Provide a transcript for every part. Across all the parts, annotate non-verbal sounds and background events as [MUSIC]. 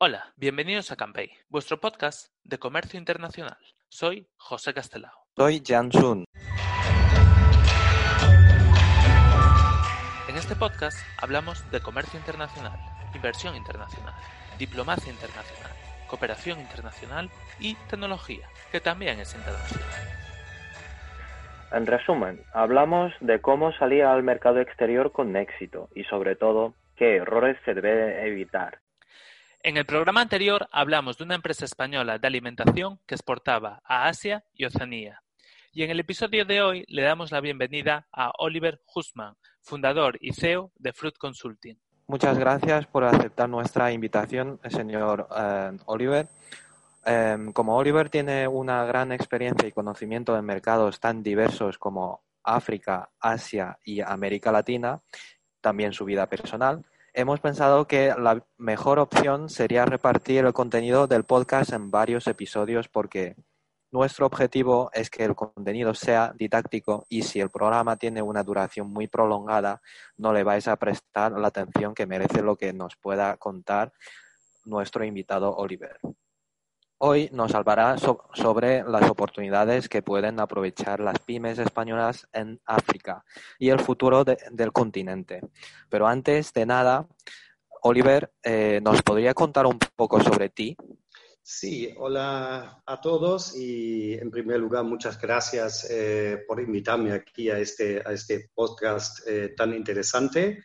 Hola, bienvenidos a Campey, vuestro podcast de comercio internacional. Soy José Castelao. Soy Jan Sun. En este podcast hablamos de comercio internacional, inversión internacional, diplomacia internacional, cooperación internacional y tecnología, que también es internacional. En resumen, hablamos de cómo salir al mercado exterior con éxito y sobre todo qué errores se debe evitar. En el programa anterior hablamos de una empresa española de alimentación que exportaba a Asia y Oceanía. Y en el episodio de hoy le damos la bienvenida a Oliver Husman, fundador y CEO de Fruit Consulting. Muchas gracias por aceptar nuestra invitación, señor eh, Oliver. Em, como Oliver tiene una gran experiencia y conocimiento de mercados tan diversos como África, Asia y América Latina, también su vida personal, hemos pensado que la mejor opción sería repartir el contenido del podcast en varios episodios porque nuestro objetivo es que el contenido sea didáctico y si el programa tiene una duración muy prolongada, no le vais a prestar la atención que merece lo que nos pueda contar nuestro invitado Oliver. Hoy nos hablará sobre las oportunidades que pueden aprovechar las pymes españolas en África y el futuro del continente. Pero antes de nada, Oliver, eh, ¿nos podría contar un poco sobre ti? Sí, hola a todos y en primer lugar muchas gracias eh, por invitarme aquí a este, a este podcast eh, tan interesante.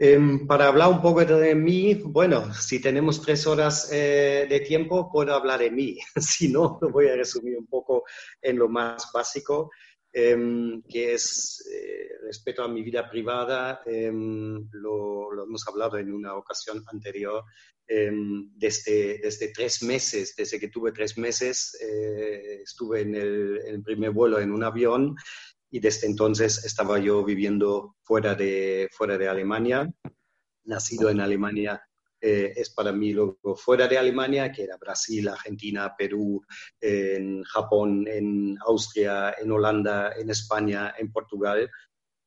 Em, para hablar un poco de mí, bueno, si tenemos tres horas eh, de tiempo, puedo hablar de mí. [LAUGHS] si no, lo voy a resumir un poco en lo más básico, em, que es eh, respecto a mi vida privada. Em, lo, hemos hablado en una ocasión anterior. desde, desde tres meses, desde que tuve tres meses, eh, estuve en el, en el primer vuelo en un avión y desde entonces estaba yo viviendo fuera de, fuera de Alemania. Nacido en Alemania eh, es para mí luego fuera de Alemania, que era Brasil, Argentina, Perú, en Japón, en Austria, en Holanda, en España, en Portugal.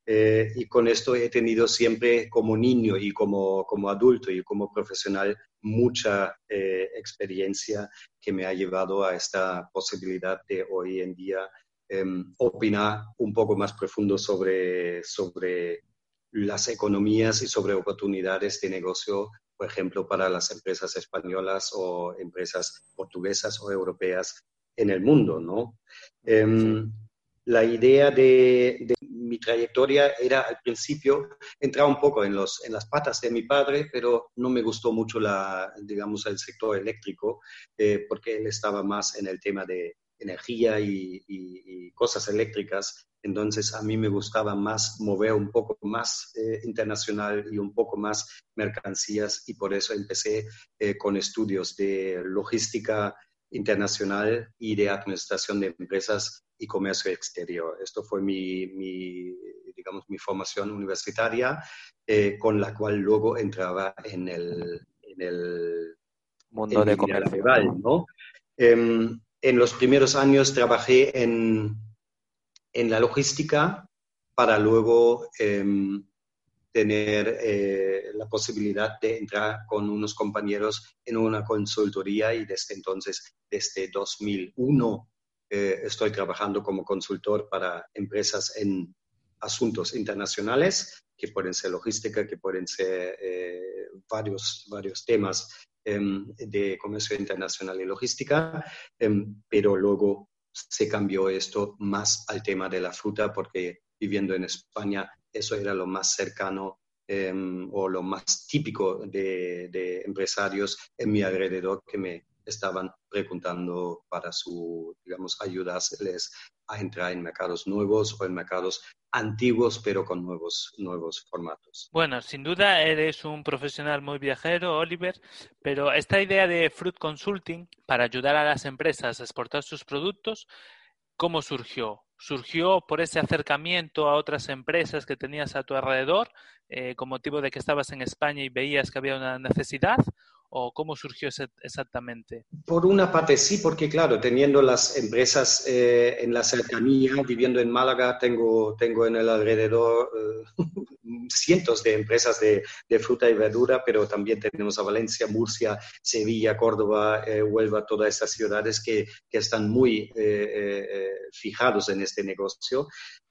Eh, y con esto he tenido siempre como niño y como, como adulto y como profesional mucha eh, experiencia que me ha llevado a esta posibilidad de hoy en día Em, opinar un poco más profundo sobre, sobre las economías y sobre oportunidades de negocio, por ejemplo, para las empresas españolas o empresas portuguesas o europeas en el mundo, ¿no? Em, la idea de, mi trayectoria era al principio entrar un poco en, los, en las patas de mi padre, pero no me gustó mucho la, digamos, el sector eléctrico, eh, porque él estaba más en el tema de, energía y, cosas eléctricas. Entonces a mí me gustaba más mover un poco más eh, internacional y un poco más mercancías y por eso empecé eh, con estudios de logística internacional y de administración de empresas y comercio exterior. Esto fue mi, digamos, mi formación universitaria, eh, con la cual luego entraba en el, en el mundo de comercio. ¿no? Em, en los primeros años trabajé en, en la logística para luego em, tener eh, la posibilidad de entrar con unos compañeros en una consultoría y desde entonces, desde 2001, eh, estoy trabajando como consultor para empresas en asuntos internacionales, que pueden ser logística, que pueden ser eh, varios, varios temas Em, de comercio internacional y logística, em, pero luego se cambió esto más al tema de la fruta porque viviendo en España eso era lo más cercano em, o lo más típico de, de, empresarios en mi alrededor que me estaban preguntando para su, digamos, ayudarles a entrar en mercados nuevos o en mercados antiguos pero con nuevos, nuevos formatos. Bueno, sin duda eres un profesional muy viajero, Oliver, pero esta idea de Fruit Consulting para ayudar a las empresas a exportar sus productos, ¿cómo surgió? ¿Surgió por ese acercamiento a otras empresas que tenías a tu alrededor, eh, con motivo de que estabas en España y veías que había una necesidad? O cómo surgió exactamente? Por una parte sí, porque claro, teniendo las empresas eh, en la cercanía, viviendo en Málaga, tengo, tengo en el alrededor eh, [LAUGHS] cientos de empresas de, fruta y verdura, pero también tenemos a Valencia, Murcia, Sevilla, Córdoba, eh, Huelva, todas estas ciudades que, que están muy fijados en este negocio.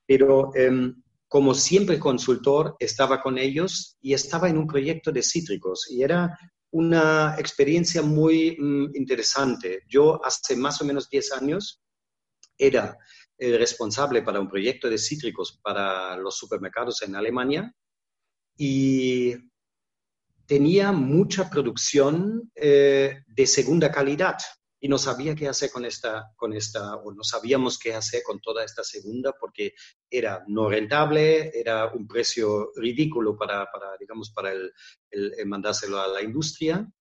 Pero em, como siempre consultor, estaba con ellos y estaba en un proyecto de cítricos y era una experiencia muy mm, interesante. Yo hace más o menos 10 años era el responsable para un proyecto de cítricos para los supermercados en Alemania y tenía mucha producción eh, de segunda calidad y no sabía qué hacer con esta, con esta, o no sabíamos qué hacer con toda esta segunda porque era no rentable, era un precio ridículo para, para digamos, para el, el, mandárselo a la industria.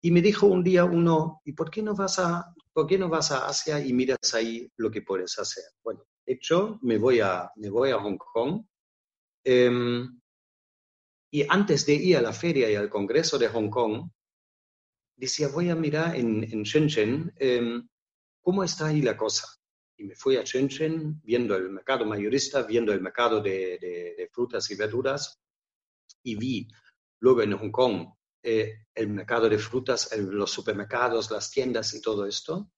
Y me dijo un día uno, ¿y por qué no vas a, por qué no vas a Asia y miras ahí lo que puedes hacer? Bueno, hecho, me voy a, me voy a Hong Kong. Em, y antes de ir a la feria y al congreso de Hong Kong, decía, voy a mirar en, en Shenzhen em, cómo está ahí la cosa. Y me fui a Shenzhen viendo el mercado mayorista, viendo el mercado de, frutas y verduras y vi luego en Hong Kong eh, el mercado de frutas, los supermercados, las tiendas y todo esto.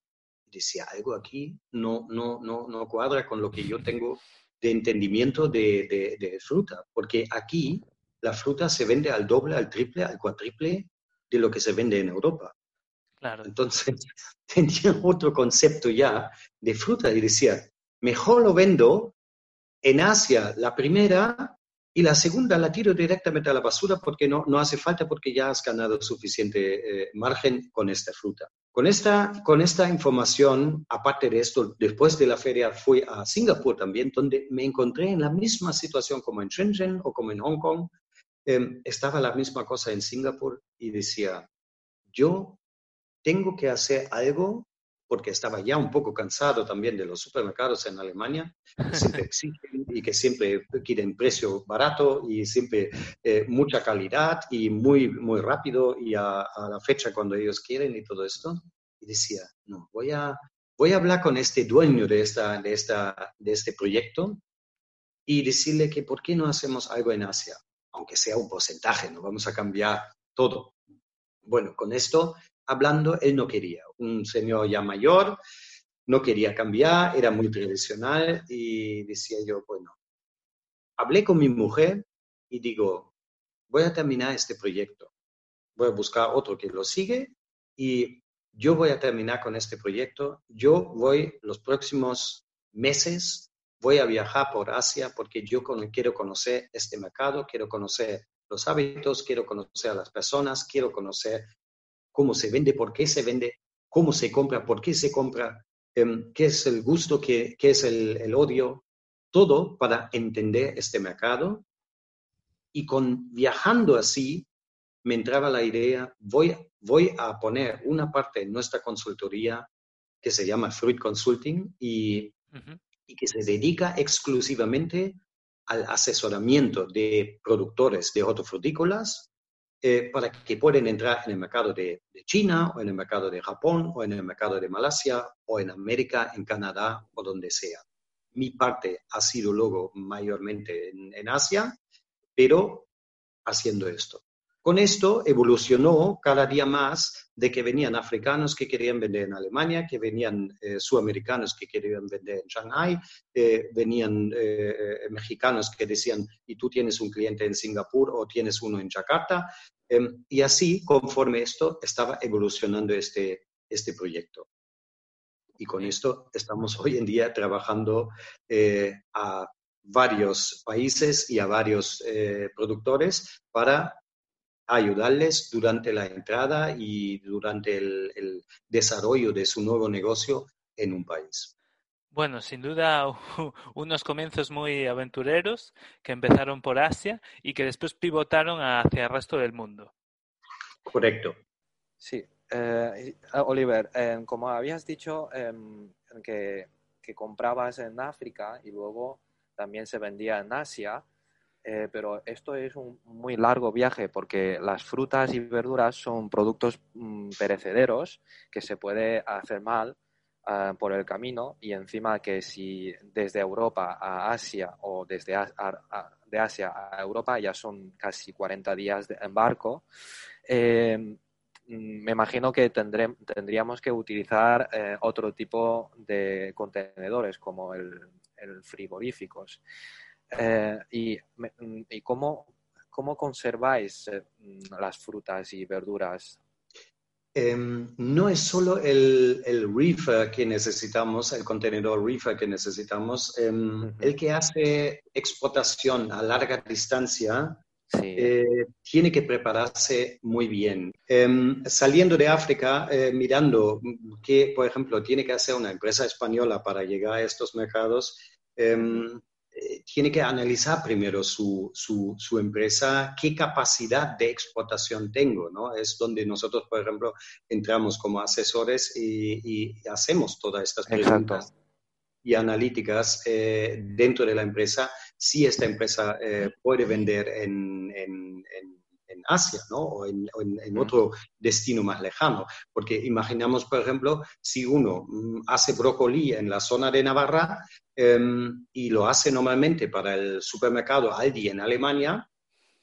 Y decía, algo aquí no, no, no, no cuadra con lo que yo tengo de entendimiento de, de fruta, porque aquí la fruta se vende al doble, al triple, al cuatriple de lo que se vende en Europa. Claro. Entonces [LAUGHS] tenía otro concepto ya de fruta y decía, mejor lo vendo en Asia la primera y la segunda la tiro directamente a la basura porque no, no hace falta porque ya has ganado suficiente eh, margen con esta fruta. Con esta, con esta información, aparte de esto, después de la feria fui a Singapur también, donde me encontré en la misma situación como en Shenzhen o como en Hong Kong, Em, estaba la misma cosa en Singapur y decía, yo tengo que hacer algo porque estaba ya un poco cansado también de los supermercados en Alemania, que siempre [LAUGHS] exigen y que siempre quieren precio barato y siempre eh, mucha calidad y muy, muy rápido y a, a, la fecha cuando ellos quieren y todo esto. Y decía, no, voy a, voy a hablar con este dueño de, esta, de, esta, de este proyecto y decirle que por qué no hacemos algo en Asia aunque sea un porcentaje, no vamos a cambiar todo. Bueno, con esto hablando, él no quería. Un señor ya mayor, no quería cambiar, era muy tradicional y decía yo, bueno, hablé con mi mujer y digo, voy a terminar este proyecto, voy a buscar otro que lo sigue y yo voy a terminar con este proyecto. Yo voy los próximos meses voy a viajar por Asia porque yo quiero conocer este mercado, quiero conocer los hábitos, quiero conocer a las personas, quiero conocer cómo se vende, por qué se vende, cómo se compra, por qué se compra, em, qué es el gusto, qué, es el, odio, todo para entender este mercado. Y con viajando así, me entraba la idea, voy, voy a poner una parte en nuestra consultoría que se llama Fruit Consulting y y que se dedica exclusivamente al asesoramiento de productores de hortofrutícolas eh, para que puedan entrar en el mercado de, China o en el mercado de Japón o en el mercado de Malasia o en América, en Canadá o donde sea. Mi parte ha sido luego mayormente en Asia, pero haciendo esto. Con esto evolucionó cada día más de que venían africanos que querían vender en Alemania, que venían eh, sudamericanos que querían vender en Shanghai, eh, venían eh, mexicanos que decían, y tú tienes un cliente en Singapur o tienes uno en Jakarta. Em, y así, conforme esto, estaba evolucionando este, este proyecto. Y con esto estamos [LAUGHS] hoy en día trabajando a varios países y a varios productores para ayudarles durante la entrada y durante el, desarrollo de su nuevo negocio en un país. Bueno, sin duda [LAUGHS] unos comienzos muy aventureros que empezaron por Asia y que después pivotaron hacia el resto del mundo. Correcto. Sí, eh, Oliver, eh, como habías dicho em, que, que comprabas en África y luego también se vendía en Asia, Eh, pero esto es un muy largo viaje porque las frutas y verduras son productos mm, perecederos que se puede hacer mal ah, por el camino y encima que si desde Europa a Asia o desde de Asia a Europa ya son casi 40 días de, en barco, eh, me imagino que tendríamos que utilizar eh, otro tipo de contenedores como el, el frigoríficos. Eh, y, y cómo, cómo, conserváis eh, las frutas y verduras? Em, no es solo el, el, reefer que necesitamos, el contenedor reefer que necesitamos, em, el que hace exportación a larga distancia eh, tiene que prepararse muy bien. Em, saliendo de África, mirando qué, por ejemplo, tiene que hacer una empresa española para llegar a estos mercados, eh, tiene que analizar primero su, su, empresa, qué capacidad de exportación tengo, ¿no? Es donde nosotros, por ejemplo, entramos como asesores y, hacemos todas estas preguntas y analíticas eh, dentro de la empresa, si esta empresa eh, puede vender en, en, Asia, ¿no? O en, en, otro destino más lejano. Porque imaginamos, por ejemplo, si uno mm, hace brócoli en la zona de Navarra, Em, y lo hace normalmente para el supermercado Aldi en Alemania,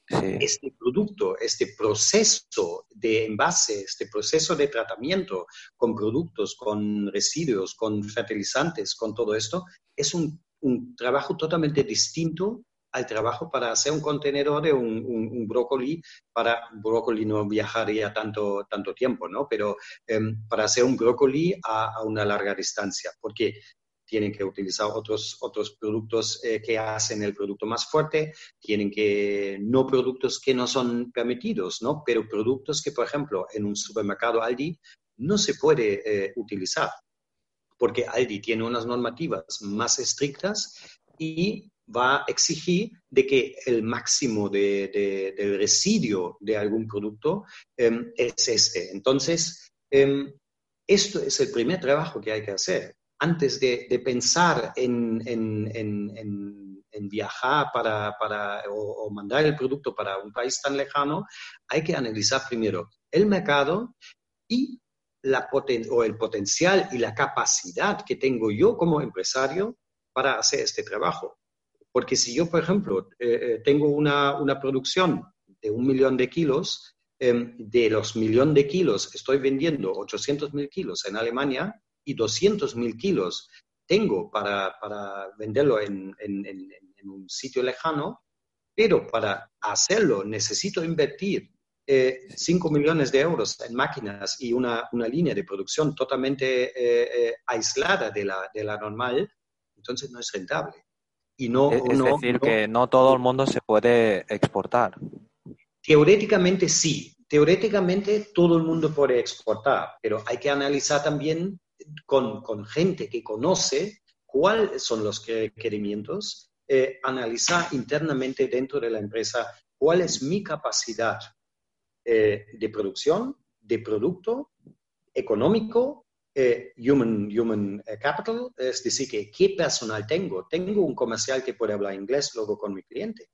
este producto, este proceso de envase, este proceso de tratamiento con productos, con residuos, con fertilizantes, con todo esto, es un, un trabajo totalmente distinto al trabajo para hacer un contenedor de un, un, brócoli, para brócoli no viajaría tanto, tanto tiempo, ¿no? Pero em, para hacer un brócoli a, una larga distancia, porque tienen que utilizar otros, otros productos eh, que hacen el producto más fuerte, tienen que, no productos que no son permitidos, ¿no? Pero productos que, por ejemplo, en un supermercado Aldi no se puede eh, utilizar, porque Aldi tiene unas normativas más estrictas y va a exigir de que el máximo de, del residuo de algún producto em, es este. Entonces, em, esto es el primer trabajo que hay que hacer antes de, pensar en, viajar para, o, mandar el producto para un país tan lejano, hay que analizar primero el mercado y la o el potencial y la capacidad que tengo yo como empresario para hacer este trabajo. Porque si yo, por ejemplo, eh, eh, tengo una, producción de un millón de kilos, em, de los millón de kilos estoy vendiendo 800 mil kilos en Alemania, y 200 mil kilos tengo para, venderlo en, un sitio lejano, pero para hacerlo necesito invertir 5 eh, millones de euros en máquinas y una, línea de producción totalmente eh, eh, aislada de la, de la normal, entonces no es rentable. Y no, es decir, que no todo el mundo se puede exportar. Teóricamente sí, teóricamente todo el mundo puede exportar, pero hay que analizar también con, gente que conoce cuáles son los requerimientos, eh, analizar internamente dentro de la empresa cuál es mi capacidad eh, de producción, de producto, económico, eh, human, human capital, es decir, que qué personal tengo. Tengo un comercial que puede hablar inglés luego con mi cliente.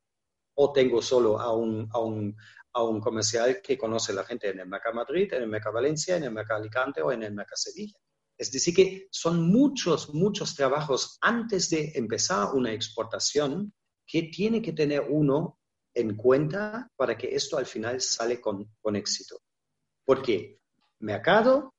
O tengo solo a un, a un, a un comercial que conoce la gente en el Mercado Madrid, en el Mercado Valencia, en el Mercado Alicante o en el Mercado Sevilla. Es decir, que son muchos, muchos trabajos antes de empezar una exportación que tiene que tener uno en cuenta para que esto al final sale con, con éxito. Porque mercado,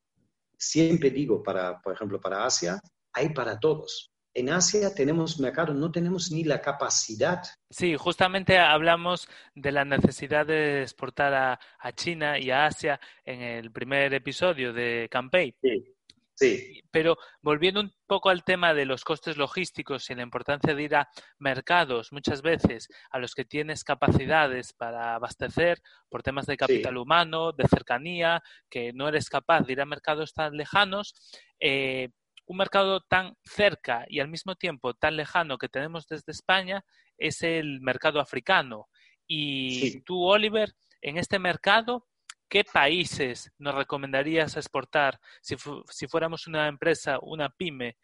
siempre digo, para, por ejemplo, para Asia, hay para todos. En Asia tenemos mercado, no tenemos ni la capacidad. Sí, justamente hablamos de la necesidad de exportar a, a China y a Asia en el primer episodio de Campaign. Sí. Sí. Pero volviendo un poco al tema de los costes logísticos y la importancia de ir a mercados muchas veces a los que tienes capacidades para abastecer por temas de capital humano, de cercanía, que no eres capaz de ir a mercados tan lejanos, eh, un mercado tan cerca y al mismo tiempo tan lejano que tenemos desde España es el mercado africano. Y tú, Oliver, en este mercado, ¿qué países nos recomendarías exportar si, si fuéramos una empresa, una pyme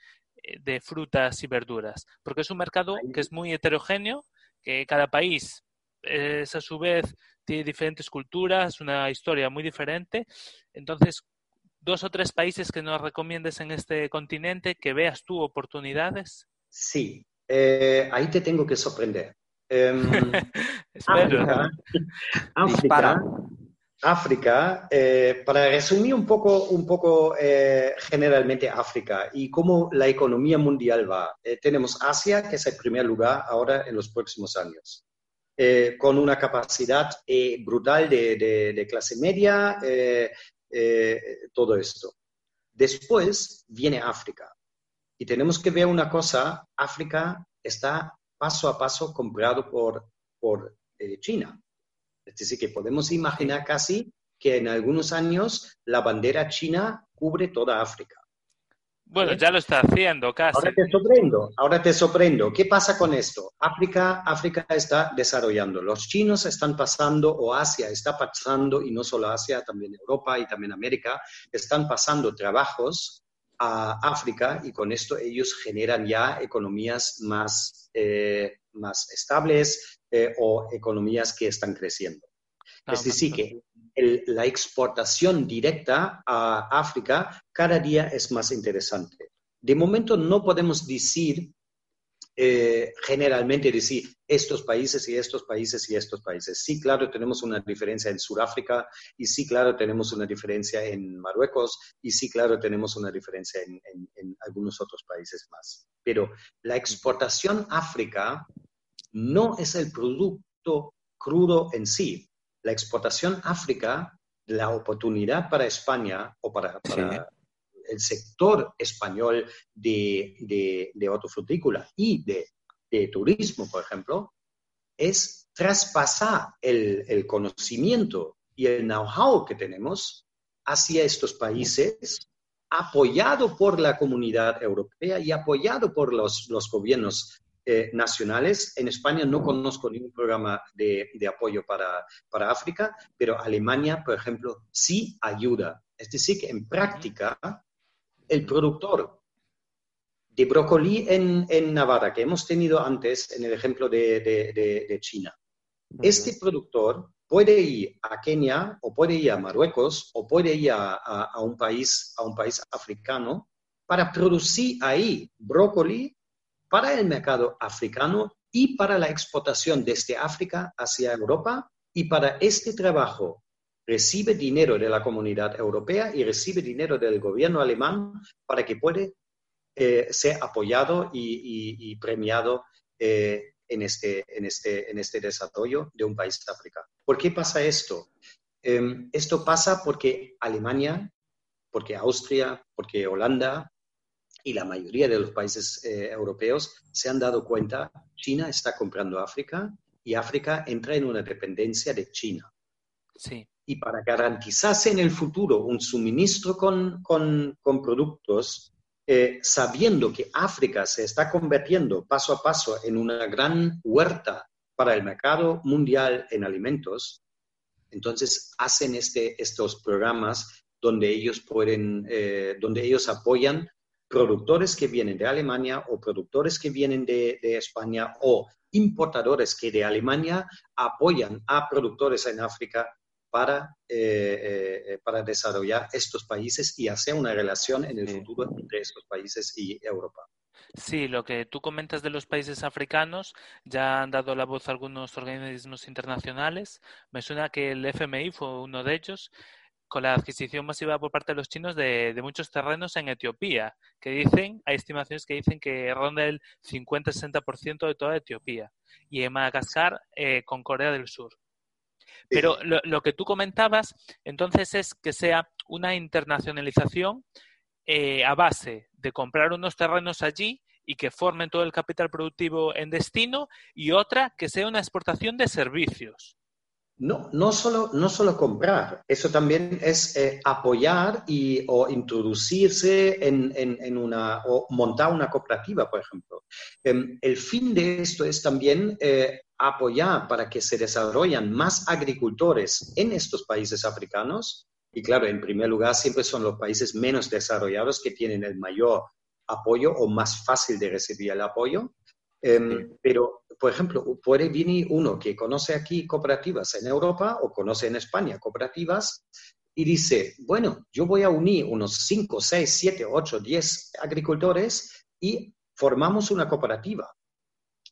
eh, de frutas y verduras? Porque es un mercado que es muy heterogéneo, que cada país es a su vez tiene diferentes culturas, una historia muy diferente. Entonces, dos o tres países que nos recomiendes en este continente, que veas tú oportunidades. Sí, eh, ahí te tengo que sorprender. [LAUGHS] África, África, África eh, para resumir un poco, un poco eh, generalmente África y cómo la economía mundial va. tenemos Asia, que es el primer lugar ahora en los próximos años. con una capacidad brutal de, clase media, todo esto. Después viene África. Y tenemos que ver una cosa, África está paso a paso comprado por, eh, China. Es decir, que podemos imaginar casi que en algunos años la bandera china cubre toda África. Bueno, ya lo está haciendo casi. Ahora te sorprendo, ahora te sorprendo. ¿Qué pasa con esto? África, África está desarrollando. Los chinos están pasando, o Asia está pasando, y no solo Asia, también Europa y también América, están pasando trabajos a África y con esto ellos generan ya economías más, eh, más estables eh, o economías que están creciendo. Ah, es decir, que la exportación directa a África cada día es más interesante. De momento no podemos decir eh, generalmente decir estos países y estos países y estos países. Sí, claro, tenemos una diferencia en Sudáfrica y sí, claro, tenemos una diferencia en Marruecos y sí, claro, tenemos una diferencia en, algunos otros países más. Pero la exportación África no es el producto crudo en sí. La exportación África, la oportunidad para España o para, el sector español de, de, de hortofrutícola y de, turismo, por ejemplo, es traspasar el, conocimiento y el know-how que tenemos hacia estos países, apoyado por la comunidad europea y apoyado por los, gobiernos eh, nacionales. En España no conozco ningún programa de, apoyo para, para, África, pero Alemania, por ejemplo, sí ayuda. Es decir, que en práctica el productor de brócoli en, Navarra, que hemos tenido antes en el ejemplo de, China, este productor puede ir a Kenia o puede ir a Marruecos o puede ir a, un, país, a un país africano para producir ahí brócoli para el mercado africano y para la exportación desde África hacia Europa. Y para este trabajo recibe dinero de la comunidad europea y recibe dinero del gobierno alemán para que puede eh, ser apoyado y, premiado eh, en, este, en, este, en este desarrollo de un país de África. ¿Por qué pasa esto? Em, esto pasa porque Alemania, porque Austria, porque Holanda y la mayoría de los países eh, europeos se han dado cuenta, China está comprando África y África entra en una dependencia de China. Sí y para garantizarse en el futuro un suministro con, productos, eh, sabiendo que África se está convirtiendo paso a paso en una gran huerta para el mercado mundial en alimentos, entonces hacen este, estos programas donde ellos pueden, eh, donde ellos apoyan productores que vienen de Alemania o productores que vienen de, España o importadores que de Alemania apoyan a productores en África para, eh, eh, para desarrollar estos países y hacer una relación en el futuro entre estos países y Europa. Sí, lo que tú comentas de los países africanos, ya han dado la voz a algunos organismos internacionales. Me suena que el FMI fue uno de ellos con la adquisición masiva por parte de los chinos de, muchos terrenos en Etiopía, que dicen, hay estimaciones que dicen que ronda el 50-60% de toda Etiopía, y en Madagascar eh, con Corea del Sur. Pero lo, que tú comentabas, entonces, es que sea una internacionalización eh, a base de comprar unos terrenos allí y que formen todo el capital productivo en destino y otra que sea una exportación de servicios. No, no solo, no solo comprar, eso también es eh, apoyar y, o introducirse en, en, una, o montar una cooperativa, por ejemplo. Em, el fin de esto es también eh, apoyar para que se desarrollen más agricultores en estos países africanos. Y claro, en primer lugar, siempre son los países menos desarrollados que tienen el mayor apoyo o más fácil de recibir el apoyo. Em, pero, por ejemplo, puede venir uno que conoce aquí cooperativas en Europa o conoce en España cooperativas y dice, bueno, yo voy a unir unos 5, 6, 7, 8, 10 agricultores y formamos una cooperativa.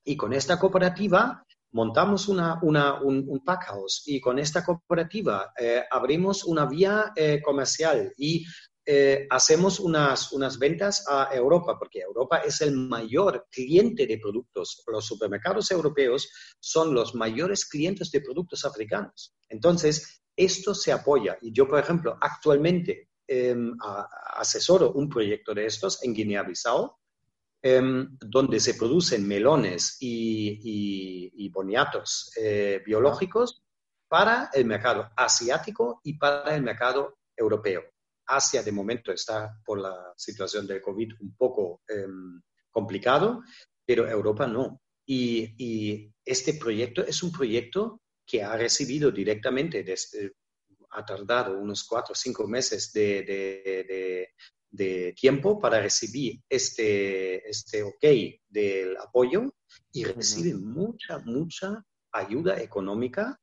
Y con esta cooperativa montamos una, un, un, pack house y con esta cooperativa eh, abrimos una vía eh, comercial y eh, hacemos unas, unas ventas a Europa, porque Europa es el mayor cliente de productos. Los supermercados europeos son los mayores clientes de productos africanos. Entonces, esto se apoya. Y yo, por ejemplo, actualmente em, asesoro un proyecto de estos en Guinea-Bissau, em, donde se producen melones y, boniatos eh, biológicos para el mercado asiático y para el mercado europeo. Asia de momento está por la situación del COVID un poco em, complicado, pero Europa no. Y, este proyecto es un proyecto que ha recibido directamente, desde, ha tardado unos cuatro o cinco meses de, tiempo para recibir este, este ok del apoyo y recibe mucha, mucha ayuda económica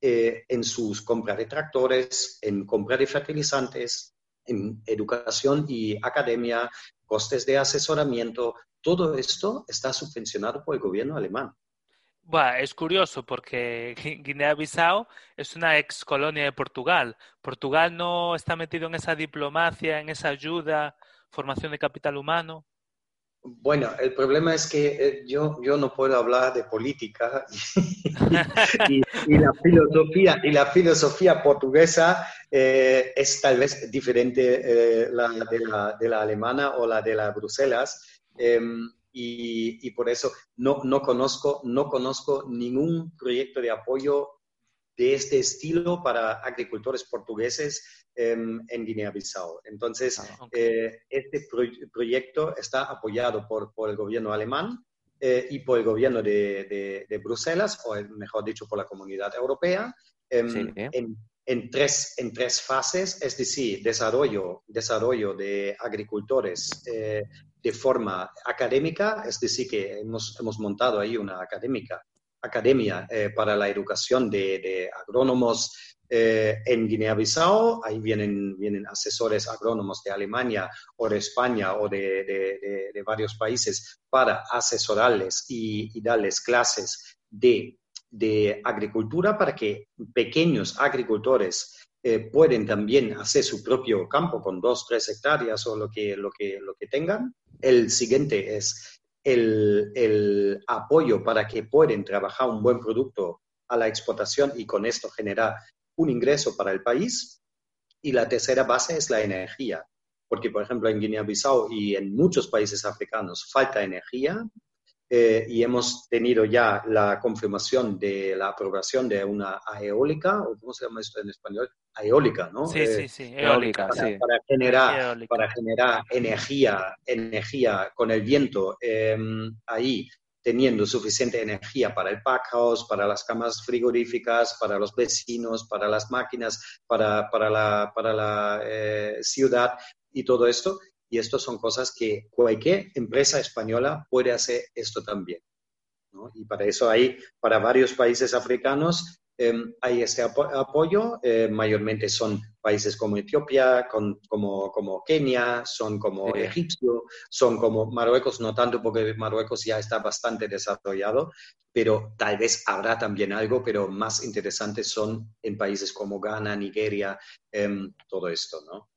eh, en sus compras de tractores, en compra de fertilizantes, en educación y academia, costes de asesoramiento, todo esto está subvencionado por el gobierno alemán. Bueno, es curioso porque Guinea-Bissau es una ex colonia de Portugal. Portugal no está metido en esa diplomacia, en esa ayuda, formación de capital humano. Bueno, el problema es que eh, yo, yo no puedo hablar de política [LAUGHS] y, la, filosofía, y la filosofía portuguesa eh, es tal vez diferente eh, la, de, la, alemana o la de la Bruselas. Em, y, y, por eso no, no, conozco, no conozco ningún proyecto de apoyo de este estilo para agricultores portugueses em, en Guinea-Bissau. Entonces, ah, eh, este proyecto está apoyado por, por el gobierno alemán eh, y por el gobierno de, de, Bruselas, o mejor dicho, por la comunidad europea, em, en, en, tres, en tres fases, es decir, desarrollo, desarrollo de agricultores eh, de forma académica, es decir, que hemos, hemos montado ahí una académica academia eh, para la educación de, agrónomos eh, en Guinea-Bissau. Ahí vienen, vienen asesores agrónomos de Alemania o de España o de, varios países para asesorarles y, darles clases de, agricultura para que pequeños agricultores eh, pueden también hacer su propio campo con dos, tres hectáreas o lo que, lo que, lo que tengan. El siguiente es el, apoyo para que puedan trabajar un buen producto a la exportación y con esto generar un ingreso para el país. Y la tercera base es la energía, porque por ejemplo en Guinea-Bissau y en muchos países africanos falta energía eh, y hemos tenido ya la confirmación de la aprobación de una eólica, o ¿cómo se llama esto en español? Eólica, ¿no? Sí, sí, sí, eh, eólica, para, sí. Para generar, para generar energía, energía con el viento em, ahí, teniendo suficiente energía para el pack house, para las camas frigoríficas, para los vecinos, para las máquinas, para, para la, para la eh, ciudad y todo esto. Y esto son cosas que cualquier empresa española puede hacer esto también. Y para eso hay, para varios países africanos, em, hay este apoyo. Eh, mayormente son países como Etiopía, como, como Kenia, son como Egipcio, son como Marruecos, no tanto porque Marruecos ya está bastante desarrollado, pero tal vez habrá también algo, pero más interesantes son en países como Ghana, Nigeria, em, todo esto, ¿no?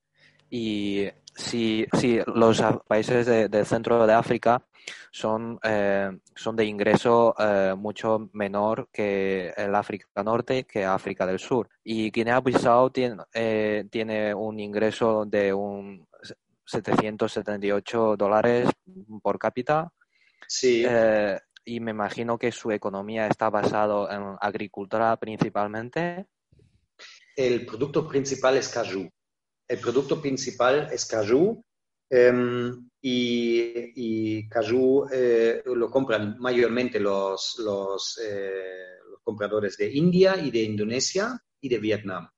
Y si, si los países del centro de África son, eh, son de ingreso eh, mucho menor que el África Norte, que África del Sur. Y Guinea-Bissau tiene, eh, tiene un ingreso de un 778 dólares por cápita. Sí. y me imagino que su economía está basada en agricultura principalmente. El producto principal es cajou el producto principal es cajou em, y, y cajou eh, lo compran mayormente los, los, eh, los, compradores de India y de Indonesia y de Vietnam.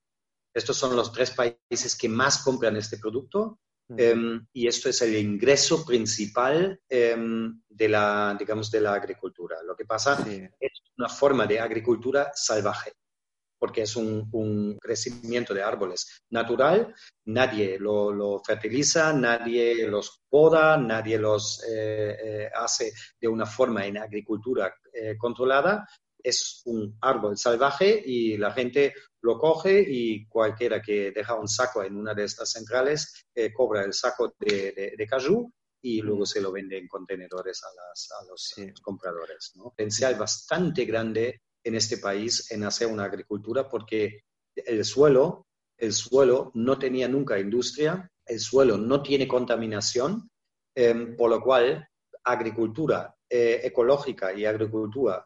Estos son los tres países que más compran este producto. Em, y esto es el ingreso principal em, de, la, digamos, de la agricultura. Lo que pasa es una forma de agricultura salvaje, porque es un, crecimiento de árboles natural, nadie lo, fertiliza, nadie los poda, nadie los eh, eh, hace de una forma en agricultura eh, controlada, es un árbol salvaje y la gente lo coge y cualquiera que deja un saco en una de estas centrales eh, cobra el saco de, de, caju y luego se lo vende en contenedores a, los, compradores. ¿no? Potencial bastante grande en este país en hacer una agricultura porque el suelo, el suelo no tenía nunca industria, el suelo no tiene contaminación, em, por lo cual agricultura eh, ecológica y agricultura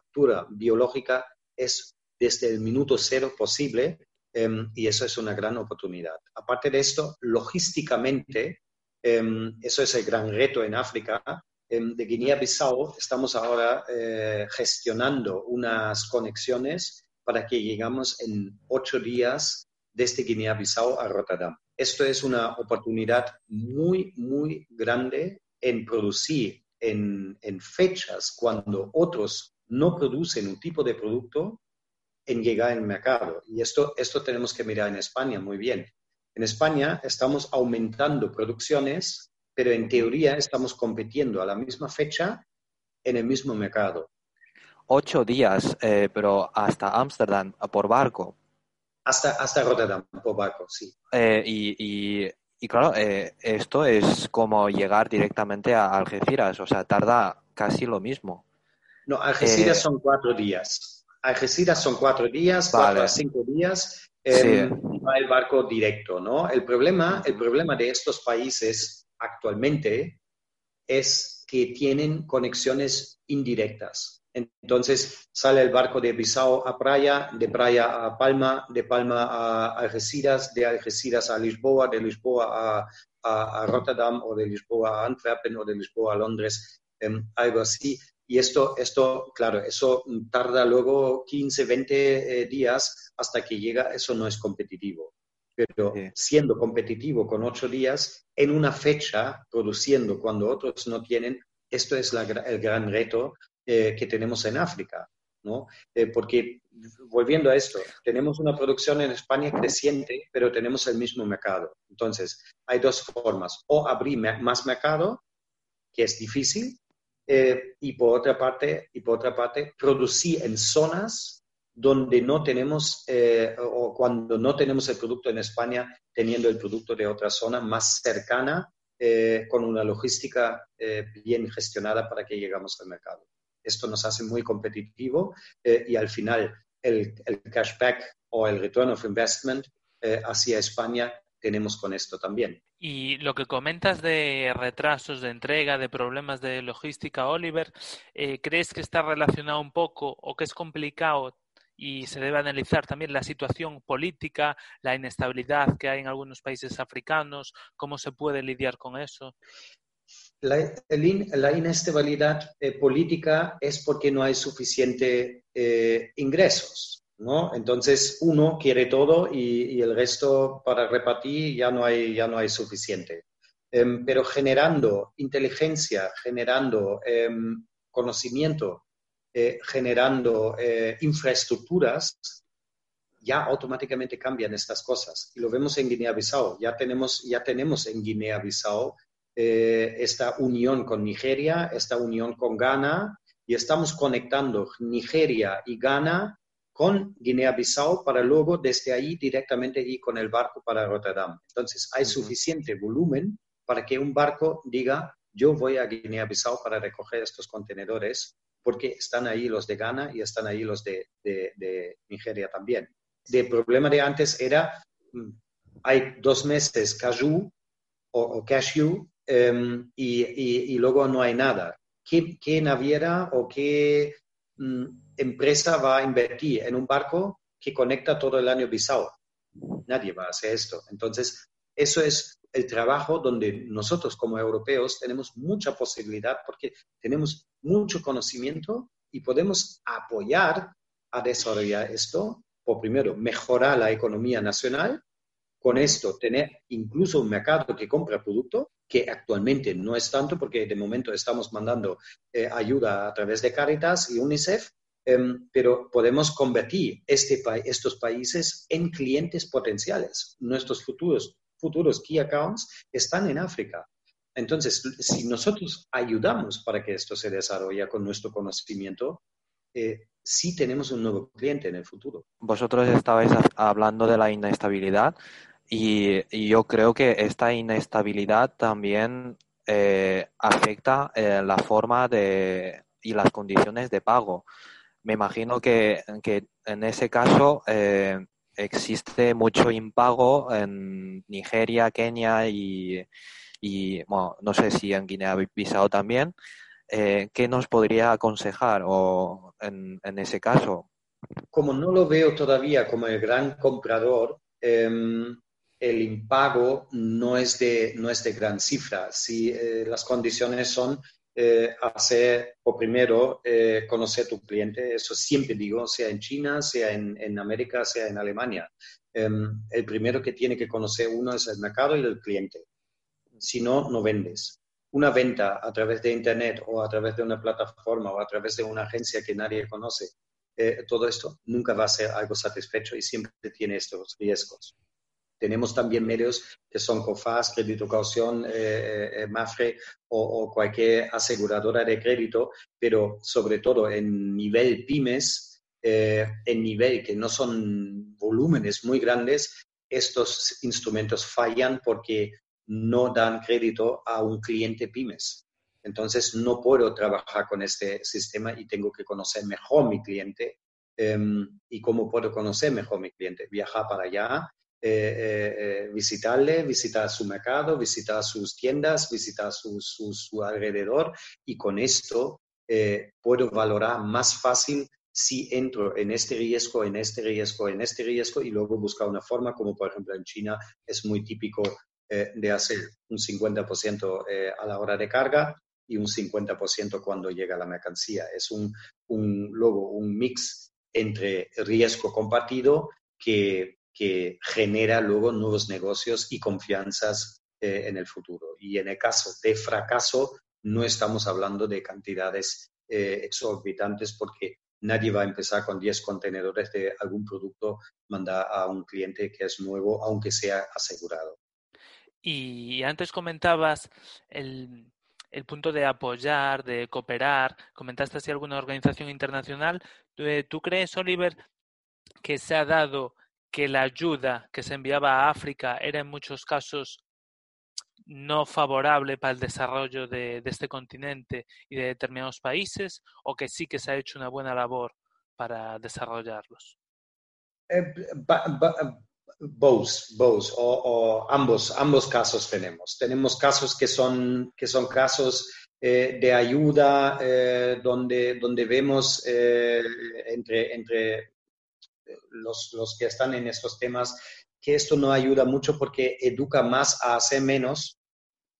biológica es desde el minuto cero posible em, y eso es una gran oportunidad. Aparte de esto, logísticamente, em, eso es el gran reto en África. Em, de Guinea-Bissau estamos ahora eh, gestionando unas conexiones para que llegamos en ocho días desde Guinea-Bissau a Rotterdam. Esto es una oportunidad muy, muy grande en producir en, fechas cuando otros no producen un tipo de producto en llegar al mercado. Y esto, esto tenemos que mirar en España muy bien. En España estamos aumentando producciones, pero en teoría estamos compitiendo a la misma fecha en el mismo mercado. Ocho días, eh, pero hasta Ámsterdam por barco. Hasta, hasta Rotterdam por barco, sí. Eh, y y claro, eh, esto es como llegar directamente a Algeciras, o sea, tarda casi lo mismo. No, Algeciras eh, son cuatro días. Algeciras son cuatro días, cuatro a cinco días, eh, va el barco directo, ¿no? El problema, el problema de estos países actualmente es que tienen conexiones indirectas. Entonces sale el barco de Bissau a Praia, de Praia a Palma, de Palma a Algeciras, de Algeciras a Lisboa, de Lisboa a, Rotterdam o de Lisboa a Antwerpen o de Lisboa a Londres, em, algo así. Y esto, esto, claro, eso tarda luego 15, 20 eh, días hasta que llega, eso no es competitivo. Pero siendo competitivo con ocho días, en una fecha, produciendo cuando otros no tienen, esto es el gran reto eh, que tenemos en África, ¿no? Eh, porque, volviendo a esto, tenemos una producción en España creciente, pero tenemos el mismo mercado. Entonces, hay dos formas, o abrir más mercado, que es difícil, eh, y, por otra parte, y por otra parte, producir en zonas donde no tenemos, o cuando no tenemos el producto en España, teniendo el producto de otra zona más cercana, con una logística bien gestionada para que llegamos al mercado. Esto nos hace muy competitivo eh, y al final el, cashback o el return of investment eh, hacia España tenemos con esto también. Y lo que comentas de retrasos de entrega, de problemas de logística, Oliver, eh, ¿crees que está relacionado un poco o que es complicado y se debe analizar también la situación política, la inestabilidad que hay en algunos países africanos, cómo se puede lidiar con eso? La, inestabilidad eh, política es porque no hay suficiente eh, ingresos, ¿no? Entonces uno quiere todo y, el resto para repartir ya no hay, ya no hay suficiente. Em, pero generando inteligencia, generando em, conocimiento, eh, generando infraestructuras, ya automáticamente cambian estas cosas. Y lo vemos en Guinea-Bissau. Ya tenemos, ya tenemos en Guinea-Bissau eh, esta unión con Nigeria, esta unión con Ghana, y estamos conectando Nigeria y Ghana con Guinea-Bissau para luego desde ahí directamente ir con el barco para Rotterdam. Entonces, hay suficiente volumen para que un barco diga, yo voy a Guinea-Bissau para recoger estos contenedores, porque están ahí los de Ghana y están ahí los de, Nigeria también. El problema de antes era, mm, hay dos meses cashew o cashew Em, y, luego no hay nada. ¿Qué, naviera o qué mm, empresa va a invertir en un barco que conecta todo el año Bissau? Nadie va a hacer esto. Entonces, eso es el trabajo donde nosotros como europeos tenemos mucha posibilidad porque tenemos mucho conocimiento y podemos apoyar a desarrollar esto, por primero, mejorar la economía nacional con esto tener incluso un mercado que compra producto, que actualmente no es tanto porque de momento estamos mandando eh, ayuda a través de Caritas y UNICEF, em, pero podemos convertir este, estos países en clientes potenciales. Nuestros futuros, futuros key accounts están en África. Entonces, si nosotros ayudamos para que esto se desarrolle con nuestro conocimiento, eh, sí tenemos un nuevo cliente en el futuro. Vosotros estabais hablando de la inestabilidad y, yo creo que esta inestabilidad también eh, afecta eh, la forma de, y las condiciones de pago. Me imagino que, en ese caso existe mucho impago en Nigeria, Kenia y, bueno, no sé si en Guinea-Bissau también. Eh, ¿qué nos podría aconsejar o en, ese caso? Como no lo veo todavía como el gran comprador, em, el impago no es de, no es de gran cifra. Si eh, las condiciones son eh, hacer, o primero, conocer tu cliente, eso siempre digo, sea en China, sea en, en América, sea en Alemania. Em, el primero que tiene que conocer uno es el mercado y el cliente. Si no, no vendes una venta a través de Internet o a través de una plataforma o a través de una agencia que nadie conoce, eh, todo esto nunca va a ser algo satisfecho y siempre tiene estos riesgos. Tenemos también medios que son COFAS, Crédito Caución, eh, eh, Mafre o, cualquier aseguradora de crédito, pero sobre todo en nivel pymes, en nivel que no son volúmenes muy grandes, estos instrumentos fallan porque no dan crédito a un cliente pymes. Entonces, no puedo trabajar con este sistema y tengo que conocer mejor mi cliente. Em, ¿Y cómo puedo conocer mejor mi cliente? Viajar para allá, eh, eh, eh, visitarle, visitar su mercado, visitar sus tiendas, visitar su, su, alrededor y con esto puedo valorar más fácil si entro en este riesgo, en este riesgo, en este riesgo y luego buscar una forma, como por ejemplo en China es muy típico de hacer un 50% eh, a la hora de carga y un 50% cuando llega la mercancía. Es un, un, luego un mix entre riesgo compartido que, que genera luego nuevos negocios y confianzas eh, en el futuro. Y en el caso de fracaso, no estamos hablando de cantidades exorbitantes porque nadie va a empezar con 10 contenedores de algún producto, manda a un cliente que es nuevo, aunque sea asegurado. Y antes comentabas el, punto de apoyar, de cooperar, comentaste si alguna organización internacional. Eh, ¿Tú crees, Oliver, que se ha dado que la ayuda que se enviaba a África era en muchos casos no favorable para el desarrollo de, este continente y de determinados países, o que sí que se ha hecho una buena labor para desarrollarlos? Eh, both, both o, ambos, ambos casos tenemos. Tenemos casos que son, que son casos eh, de ayuda eh, donde, donde vemos eh, entre, entre los, los, que están en estos temas que esto no ayuda mucho porque educa más a hacer menos.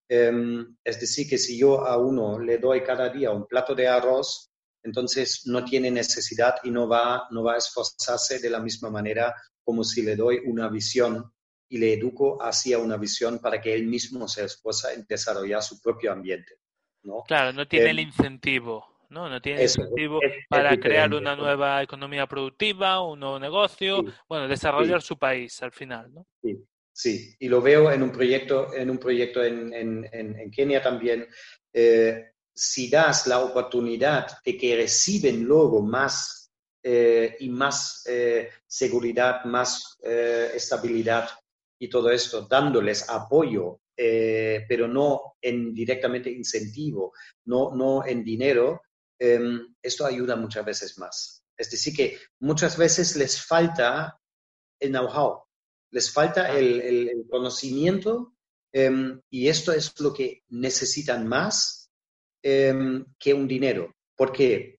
Em, es decir, que si yo a uno le doy cada día un plato de arroz, entonces no tiene necesidad y no va, no va a esforzarse de la misma manera como si le doy una visión y le educo hacia una visión para que él mismo se esfuerza en desarrollar su propio ambiente. ¿no? Claro, no tiene el em, incentivo. ¿No? No tiene incentivo para crear una nueva economía productiva, un nuevo negocio, bueno, desarrollar su país al final, ¿no? Sí. Sí, y lo veo en un proyecto en, un proyecto en, en, en Kenia también. Eh, si das la oportunidad de que reciben luego más eh, y más eh, seguridad, más estabilidad y todo esto, dándoles apoyo, pero no en directamente incentivo, no, no en dinero, em, esto ayuda muchas veces más. Es decir, que muchas veces les falta el know-how, les falta el, el conocimiento em, y esto es lo que necesitan más em, que un dinero. Porque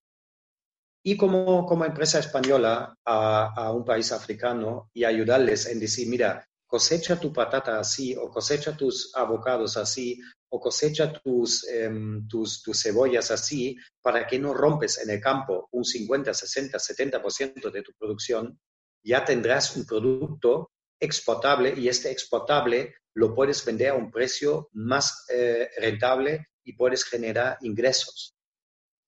y como, como empresa española a, a, un país africano y ayudarles en decir, mira, cosecha tu patata así, o cosecha tus avocados así, o cosecha tus, em, tus, tus, cebollas así, para que no rompes en el campo un 50, 60, 70% de tu producción, ya tendrás un producto exportable y este exportable lo puedes vender a un precio más eh, rentable y puedes generar ingresos.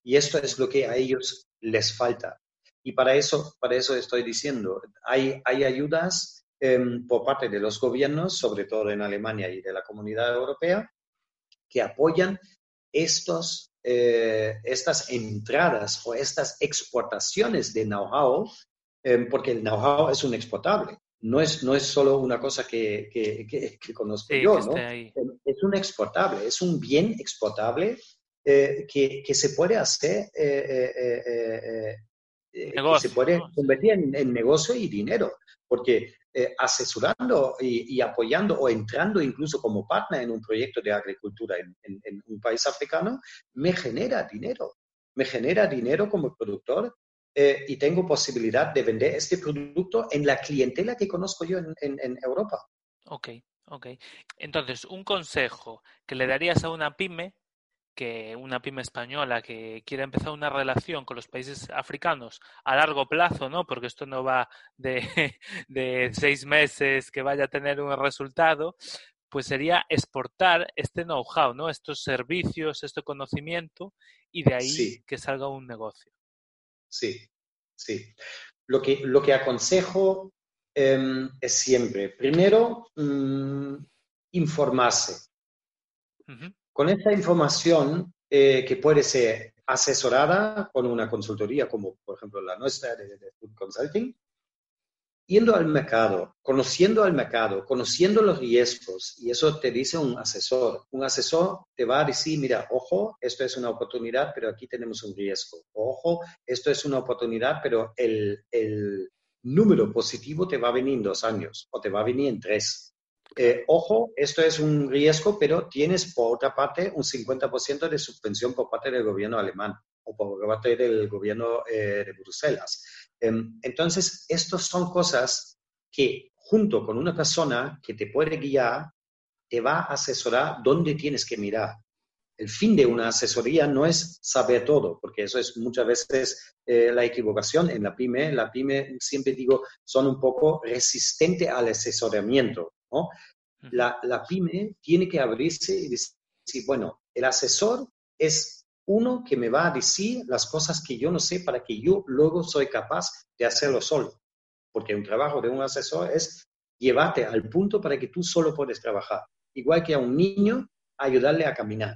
Y esto es lo que a ellos les falta. Y para eso, para eso estoy diciendo, hay, hay ayudas em, por parte de los gobiernos, sobre todo en Alemania y de la comunidad europea, que apoyan estos, eh, estas entradas o estas exportaciones de know-how, em, porque el know-how es un exportable. No es, no es solo una cosa que, que, conozco yo, ¿no? Es un exportable, es un bien exportable eh, que, se puede hacer, eh, eh, que se puede convertir en, negocio y dinero, porque asesorando y, apoyando o entrando incluso como partner en un proyecto de agricultura en, en un país africano, me genera dinero, me genera dinero como productor eh, y tengo posibilidad de vender este producto en la clientela que conozco yo en, Europa. Ok, ok. Entonces, un consejo que le darías a una pyme, que una pyme española que quiera empezar una relación con los países africanos a largo plazo, ¿no? Porque esto no va de, [LAUGHS] de seis meses que vaya a tener un resultado, pues sería exportar este know-how, ¿no? Estos servicios, este conocimiento y de ahí que salga un negocio. Sí, sí. Lo que, lo que aconsejo em, es siempre, primero, mm, informarse. Con esta información eh, que puede ser asesorada con una consultoría como por ejemplo la nuestra de, de Food Consulting, yendo al mercado, conociendo al mercado, conociendo los riesgos, y eso te dice un asesor. Un asesor te va a decir, mira, ojo, esto es una oportunidad, pero aquí tenemos un riesgo. Ojo, esto es una oportunidad, pero el, número positivo te va a venir en dos años o te va a venir en tres. Eh, ojo, esto es un riesgo, pero tienes por otra parte un 50% de subvención por parte del gobierno alemán o por parte del gobierno eh, de Bruselas. Em, entonces, estas son cosas que junto con una persona que te puede guiar, te va a asesorar dónde tienes que mirar. El fin de una asesoría no es saber todo, porque eso es muchas veces eh, la equivocación en la pyme. La pyme, siempre digo, son un poco resistente al asesoramiento. ¿No? La, la pyme tiene que abrirse y decir, bueno, el asesor es uno que me va a decir las cosas que yo no sé para que yo luego soy capaz de hacerlo solo. Porque un trabajo de un asesor es llevarte al punto para que tú solo puedes trabajar. Igual que a un niño, ayudarle a caminar.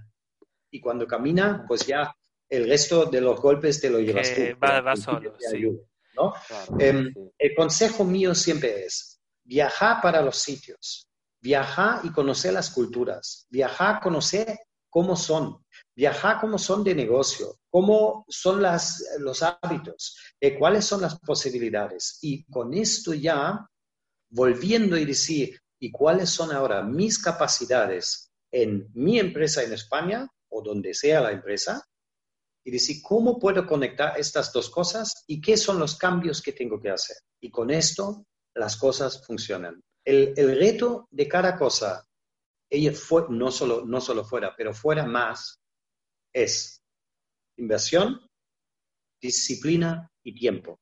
Y cuando camina, pues ya el resto de los golpes te lo llevas tú. Va, solo, em, El consejo mío siempre es viajar para los sitios, viajar y conocer las culturas, viajar, conocer cómo son, viajar cómo son de negocio, cómo son los hábitos, eh, cuáles son las posibilidades. Y con esto ya, volviendo y decir, ¿y cuáles son ahora mis capacidades en mi empresa en España o donde sea la empresa? Y decir, ¿cómo puedo conectar estas dos cosas y qué son los cambios que tengo que hacer? Y con esto las cosas funcionan. El, el reto de cada cosa, ella fue, no solo, no solo fuera, pero fuera más, es inversión, disciplina y tiempo.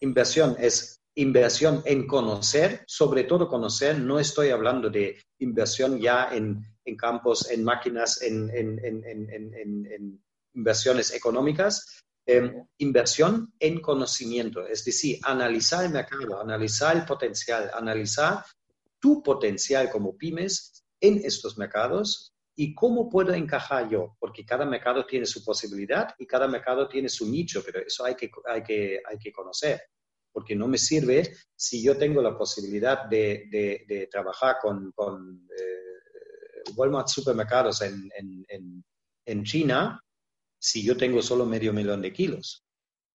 Inversión es inversión en conocer, sobre todo conocer, no estoy hablando de inversión ya en, campos, en máquinas, en, inversiones económicas, em, inversión en conocimiento, es decir, analizar el mercado, analizar el potencial, analizar tu potencial como pymes en estos mercados ¿Y cómo puedo encajar yo? Porque cada mercado tiene su posibilidad y cada mercado tiene su nicho, pero eso hay que, hay que, hay que conocer. Porque no me sirve si yo tengo la posibilidad de, de, trabajar con, con eh, Walmart supermercados en, en, en, China si yo tengo solo medio millón de kilos.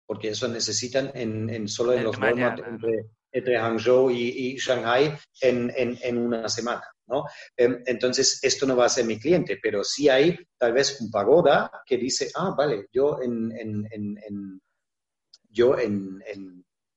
Porque eso necesitan en, solo en los Walmart entre, entre Hangzhou y, y Shanghai en, una semana. ¿no? Em, entonces, esto no va a ser mi cliente, pero sí hay tal vez un pagoda que dice, ah, vale, yo en, en, yo en,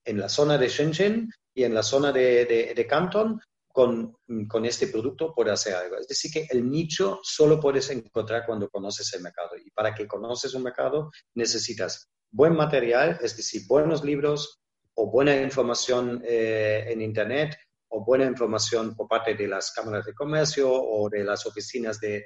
la zona de Shenzhen y en la zona de, de, Canton con, este producto puedo hacer algo. Es decir, que el nicho solo puedes encontrar cuando conoces el mercado. Y para que conoces un mercado necesitas buen material, es decir, buenos libros o buena información eh, en Internet, o buena información por parte de las cámaras de comercio o de las oficinas de,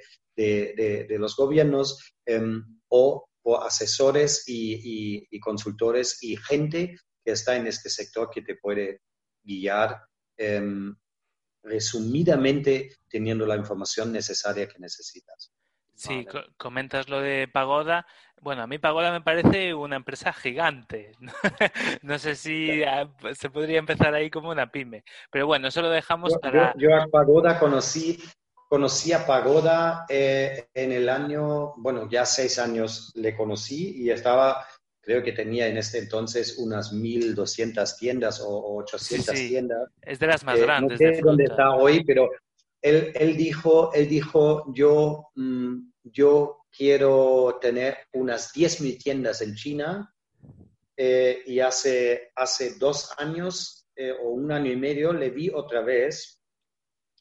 los gobiernos em, o por asesores y, y, consultores y gente que está en este sector que te puede guiar em, resumidamente teniendo la información necesaria que necesitas. Sí, comentas lo de Pagoda. Bueno, a mí Pagoda me parece una empresa gigante. [LAUGHS] no sé si se podría empezar ahí como una pyme. Pero bueno, eso lo dejamos para... Yo, a Pagoda conocí, conocí a Pagoda eh, en el año, bueno, ya seis años le conocí y estaba, creo que tenía en este entonces unas 1.200 tiendas o 800 tiendas. Es de las más eh, grandes. No sé dónde está hoy, pero él, él, dijo, él dijo, yo... Mm, yo quiero tener unas 10.000 tiendas en China eh, y hace, hace dos años eh, o un año y medio le vi otra vez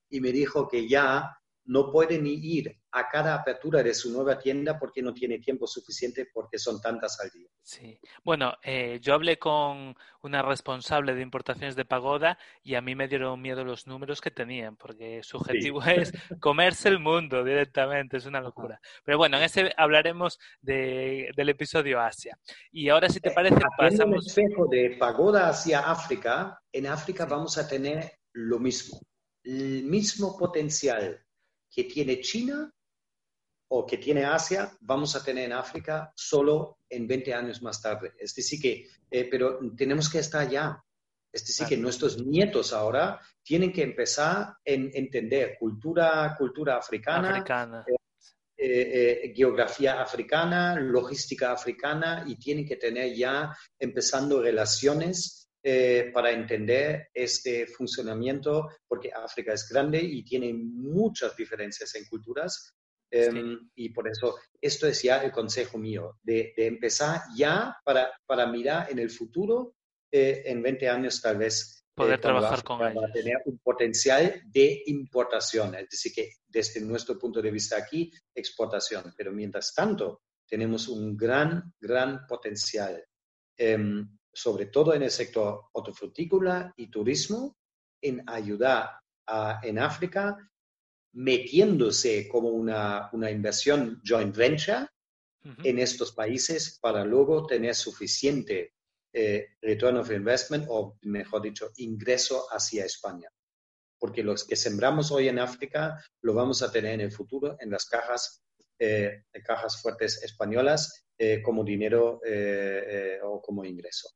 y me dijo que ya no puede ni ir a cada apertura de su nueva tienda porque no tiene tiempo suficiente porque son tantas al día. Sí. Bueno, eh, yo hablé con una responsable de importaciones de Pagoda y a mí me dieron miedo los números que tenían porque su objetivo [LAUGHS] es comerse el mundo directamente, es una locura. Pero bueno, en ese hablaremos del episodio Asia. Y ahora, si te eh, parece, pasamos... el espejo de Pagoda hacia África, en África vamos a tener lo mismo, el mismo potencial que tiene China o que tiene Asia, vamos a tener en África solo en 20 años más tarde. Es decir, que, eh, pero tenemos que estar allá. Es decir, que nuestros nietos ahora tienen que empezar a entender cultura, cultura africana, eh, eh, geografía africana, logística africana y tienen que tener ya empezando relaciones para entender este funcionamiento, porque África es grande y tiene muchas diferencias en culturas, Em, y por eso, esto es ya el consejo mío, de, empezar ya para, para, mirar en el futuro, eh, en 20 años tal vez. Eh, Poder trabajar con ellos. tener un potencial de importación, es decir, que desde nuestro punto de vista aquí, exportación. Pero mientras tanto, tenemos un gran, gran potencial, em, sobre todo en el sector hortofrutícola y turismo, en ayudar a, en África metiéndose como una, inversión joint venture en estos países para luego tener suficiente eh, return of investment o, mejor dicho, ingreso hacia España. Porque los que sembramos hoy en África lo vamos a tener en el futuro en las cajas, eh, cajas fuertes españolas eh, como dinero o como ingreso.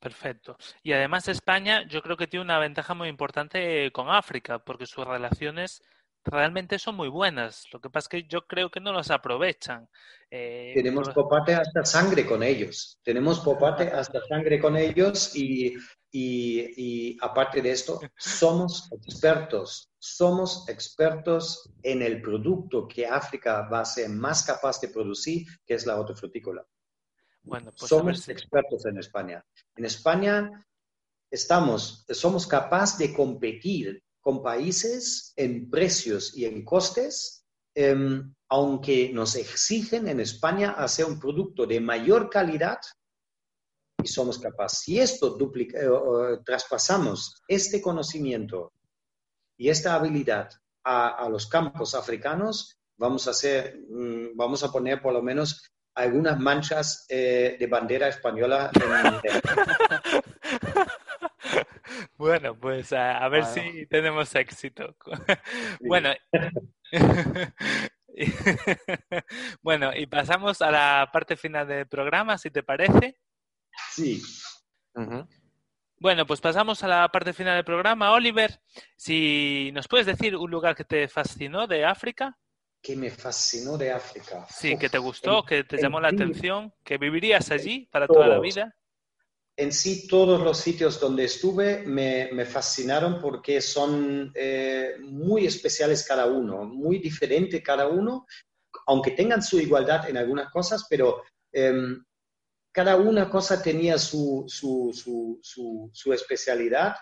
Perfecto. Y además España yo creo que tiene una ventaja muy importante con África, porque sus relaciones realmente son muy buenas. Lo que pasa es que yo creo que no las aprovechan. Eh, Tenemos popate hasta sangre con ellos. Tenemos popate hasta sangre con ellos y, y, aparte de esto, somos expertos. Somos expertos en el producto que África va a ser más capaz de producir, que es la hortofrutícola. Bueno, pues somos expertos en España. En España estamos, somos capaces de competir con países en precios y en costes, em, aunque nos exigen en España hacer un producto de mayor calidad y somos capaces. Si esto duplica, eh, traspasamos este conocimiento y esta habilidad a, los campos africanos, vamos a, hacer, mm, vamos a poner por lo menos algunas manchas eh, de bandera española en, [LAUGHS] Bueno, pues a, ver si tenemos éxito. [LAUGHS] bueno, [LAUGHS] bueno, y pasamos a la parte final del programa, si te parece. Sí. Bueno, pues pasamos a la parte final del programa. Oliver, si nos puedes decir un lugar que te fascinó de África. Que me fascinó de África. Sí, que te gustó, que te llamó la atención, que vivirías allí para toda la vida en sí todos los sitios donde estuve me, fascinaron porque son eh, muy especiales cada uno, muy diferente cada uno, aunque tengan su igualdad en algunas cosas, pero em, cada una cosa tenía su, su, especialidad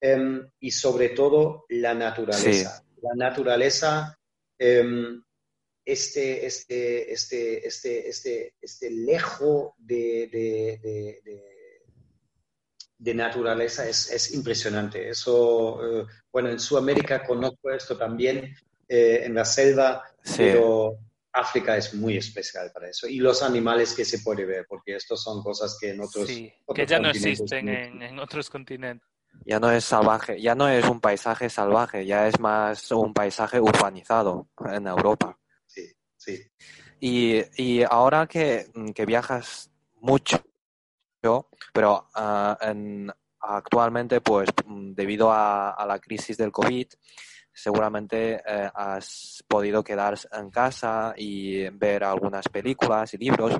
em, y sobre todo la naturaleza. La naturaleza, em, este, este, este, este, este, este lejos de de naturaleza es, es impresionante. Eso, eh, bueno, en Sudamérica conozco esto también, eh, en la selva, pero África es muy especial para eso. Y los animales que se puede ver, porque estos son cosas que en otros... Sí, que ya no existen en, en, otros continentes. Ya no es salvaje, ya no es un paisaje salvaje, ya es más un paisaje urbanizado en Europa. Sí, sí. Y, y ahora que, que viajas mucho, pero en, actualmente, pues debido a, la crisis del COVID, seguramente eh, has podido quedar en casa y ver algunas películas y libros.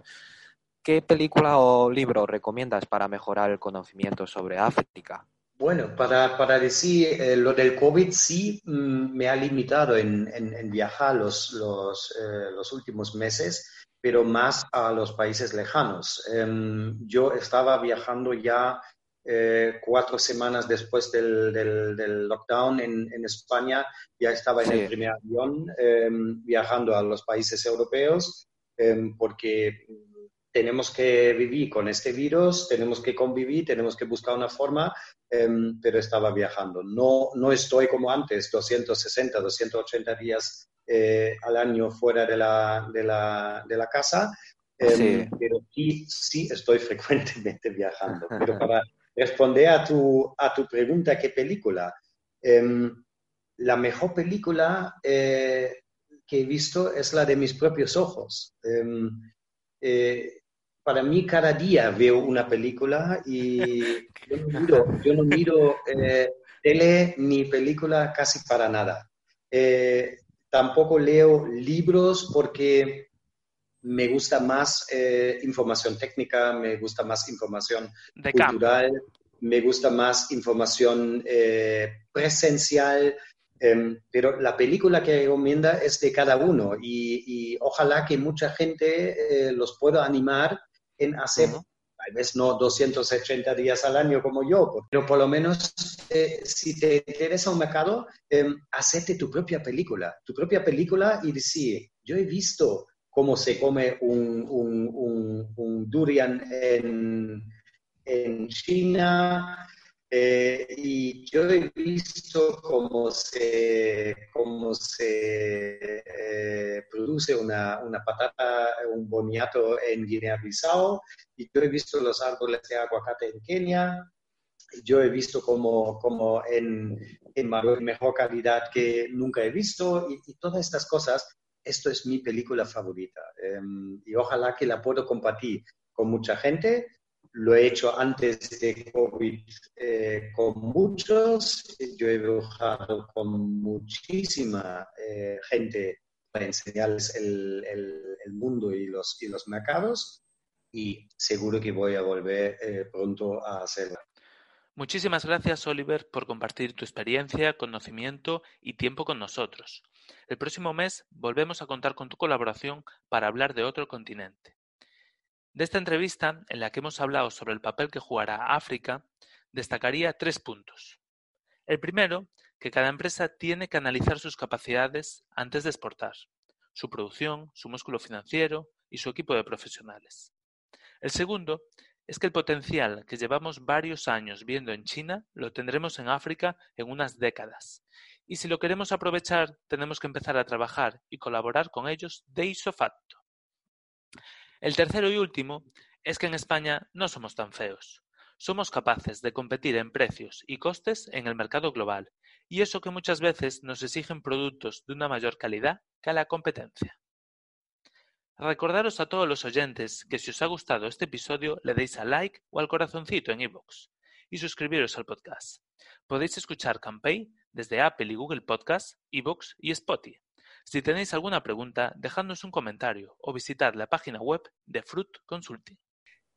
¿Qué película o libro recomiendas para mejorar el conocimiento sobre África? Bueno, para, decir eh, lo del COVID sí mm, me ha limitado en, viajar los, los, eh, los últimos meses pero más a los países lejanos. Em, yo estaba viajando ya eh, cuatro semanas después del, del, lockdown en, en, España, ya estaba en el primer avión em, viajando a los países europeos em, porque tenemos que vivir con este virus, tenemos que convivir, tenemos que buscar una forma, pero estaba viajando. No, no estoy como antes, 260, 280 días eh, al año fuera de la, de la, de la casa, em, pero sí, sí estoy [LAUGHS] frecuentemente viajando. [LAUGHS] Pero para responder a tu, a tu pregunta, ¿qué película? Em, la mejor película eh, que he visto es la de mis propios ojos. Em, eh, para mí cada día veo una película y [LAUGHS] yo no miro, yo no miro tele ni película casi para nada. Tampoco leo libros porque me gusta más eh, información técnica, me gusta más información cultural, me gusta más información eh, presencial, em, pero la película que recomienda es de cada uno y, ojalá que mucha gente eh, los pueda animar en hacer tal vez no 280 días al año como yo, pero por lo menos eh, si te interesa un mercado, eh, tu propia película, tu propia película y decir, yo he visto cómo se come un, un, un, durian en, en China, eh, y yo he visto cómo se, cómo se eh, produce una, una, patata, un boniato en Guinea-Bissau, y yo he visto los árboles de aguacate en Kenia, yo he visto como, como en, en mejor calidad que nunca he visto, y, y, todas estas cosas, esto es mi película favorita, eh, y ojalá que la puedo compartir con mucha gente, lo he hecho antes de COVID eh, con muchos. Yo he viajado con muchísima eh, gente para enseñarles el, mundo y los, y los mercados y seguro que voy a volver eh, pronto a hacerlo. Muchísimas gracias, Oliver, por compartir tu experiencia, conocimiento y tiempo con nosotros. El próximo mes volvemos a contar con tu colaboración para hablar de otro continente. De esta entrevista, en la que hemos hablado sobre el papel que jugará África, destacaría tres puntos. El primero, que cada empresa tiene que analizar sus capacidades antes de exportar, su producción, su músculo financiero y su equipo de profesionales. El segundo es que el potencial que llevamos varios años viendo en China lo tendremos en África en unas décadas. Y si lo queremos aprovechar, tenemos que empezar a trabajar y colaborar con ellos de isofacto. El tercero y último es que en España no somos tan feos. Somos capaces de competir en precios y costes en el mercado global, y eso que muchas veces nos exigen productos de una mayor calidad que a la competencia. Recordaros a todos los oyentes que si os ha gustado este episodio le deis a like o al corazoncito en iVoox y suscribiros al podcast. Podéis escuchar Campaign desde Apple y Google Podcasts, iVoox y Spotify. Si tenéis alguna pregunta, dejadnos un comentario o visitad la página web de Fruit Consulting.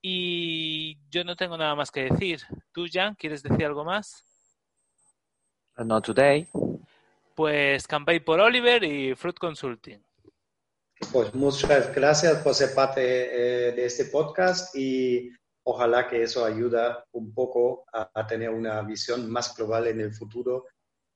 Y yo no tengo nada más que decir. ¿Tú, Jan, quieres decir algo más? Not today. Pues campaign por Oliver y Fruit Consulting. Pues muchas gracias por ser parte eh, de este podcast y ojalá que eso ayuda un poco a, a tener una visión más global en el futuro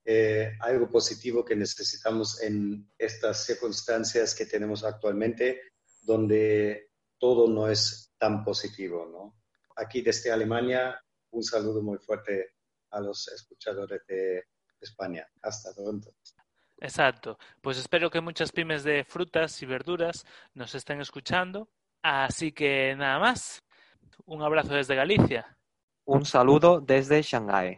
eh, algo positivo que necesitamos en estas circunstancias que tenemos actualmente, donde todo no es tan positivo. ¿no? Aquí desde Alemania un saludo muy fuerte a los escuchadores de España. Hasta pronto. Exacto. Pues espero que muchas pymes de frutas y verduras nos estén escuchando. Así que nada más. Un abrazo desde Galicia. Un saludo desde Shanghái.